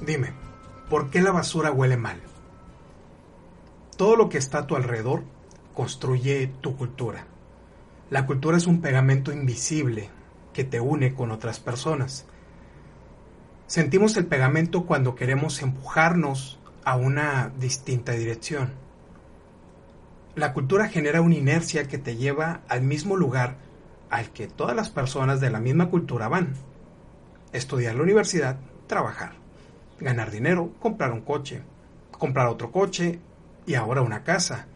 Dime, ¿por qué la basura huele mal? Todo lo que está a tu alrededor construye tu cultura. La cultura es un pegamento invisible que te une con otras personas. Sentimos el pegamento cuando queremos empujarnos a una distinta dirección. La cultura genera una inercia que te lleva al mismo lugar al que todas las personas de la misma cultura van. Estudiar la universidad, trabajar, ganar dinero, comprar un coche, comprar otro coche y ahora una casa,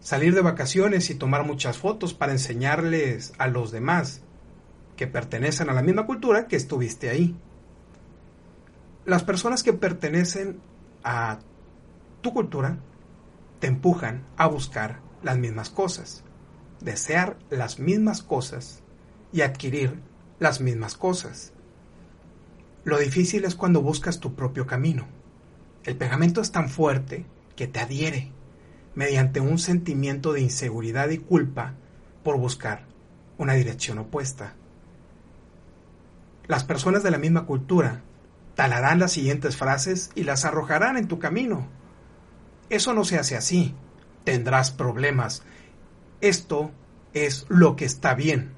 salir de vacaciones y tomar muchas fotos para enseñarles a los demás que pertenecen a la misma cultura que estuviste ahí. Las personas que pertenecen a tu cultura te empujan a buscar las mismas cosas, desear las mismas cosas y adquirir las mismas cosas. Lo difícil es cuando buscas tu propio camino. El pegamento es tan fuerte que te adhiere mediante un sentimiento de inseguridad y culpa por buscar una dirección opuesta. Las personas de la misma cultura talarán las siguientes frases y las arrojarán en tu camino. Eso no se hace así. Tendrás problemas. Esto es lo que está bien.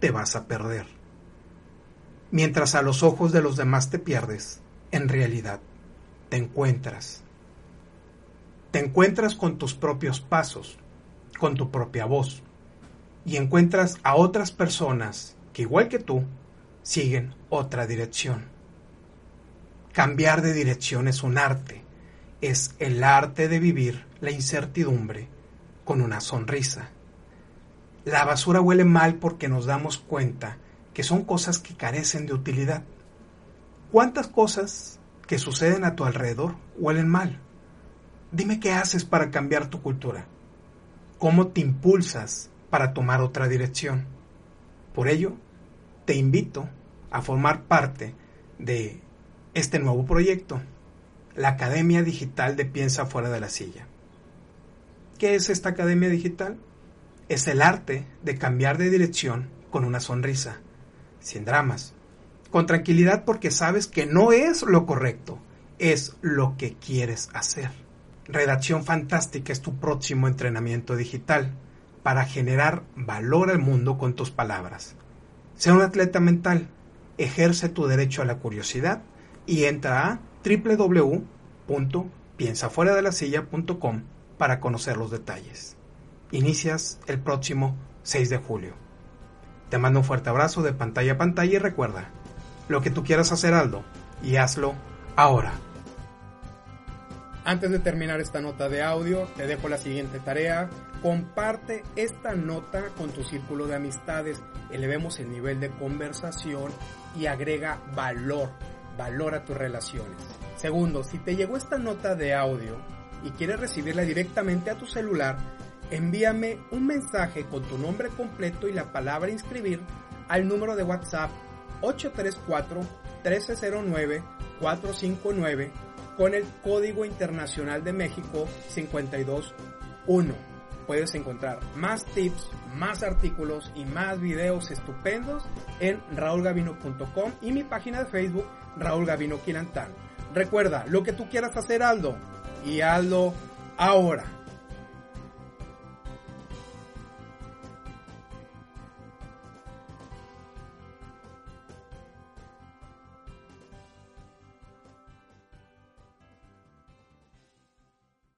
Te vas a perder. Mientras a los ojos de los demás te pierdes, en realidad te encuentras. Te encuentras con tus propios pasos, con tu propia voz, y encuentras a otras personas que igual que tú siguen otra dirección. Cambiar de dirección es un arte, es el arte de vivir la incertidumbre con una sonrisa. La basura huele mal porque nos damos cuenta que son cosas que carecen de utilidad. ¿Cuántas cosas que suceden a tu alrededor huelen mal? Dime qué haces para cambiar tu cultura. ¿Cómo te impulsas para tomar otra dirección? Por ello, te invito a formar parte de este nuevo proyecto, la Academia Digital de Piensa Fuera de la Silla. ¿Qué es esta Academia Digital? Es el arte de cambiar de dirección con una sonrisa, sin dramas, con tranquilidad porque sabes que no es lo correcto, es lo que quieres hacer. Redacción Fantástica es tu próximo entrenamiento digital para generar valor al mundo con tus palabras. Sea un atleta mental, ejerce tu derecho a la curiosidad y entra a www.piensafueradelasilla.com para conocer los detalles. Inicias el próximo 6 de julio. Te mando un fuerte abrazo de pantalla a pantalla y recuerda, lo que tú quieras hacer Aldo, y hazlo ahora. Antes de terminar esta nota de audio, te dejo la siguiente tarea. Comparte esta nota con tu círculo de amistades. Elevemos el nivel de conversación y agrega valor, valor a tus relaciones. Segundo, si te llegó esta nota de audio y quieres recibirla directamente a tu celular, envíame un mensaje con tu nombre completo y la palabra inscribir al número de WhatsApp 834 1309 459 con el Código Internacional de México 521. Puedes encontrar más tips, más artículos y más videos estupendos en raulgavino.com y mi página de Facebook Raúl Gavino. Recuerda, lo que tú quieras hacer Aldo y Aldo ahora.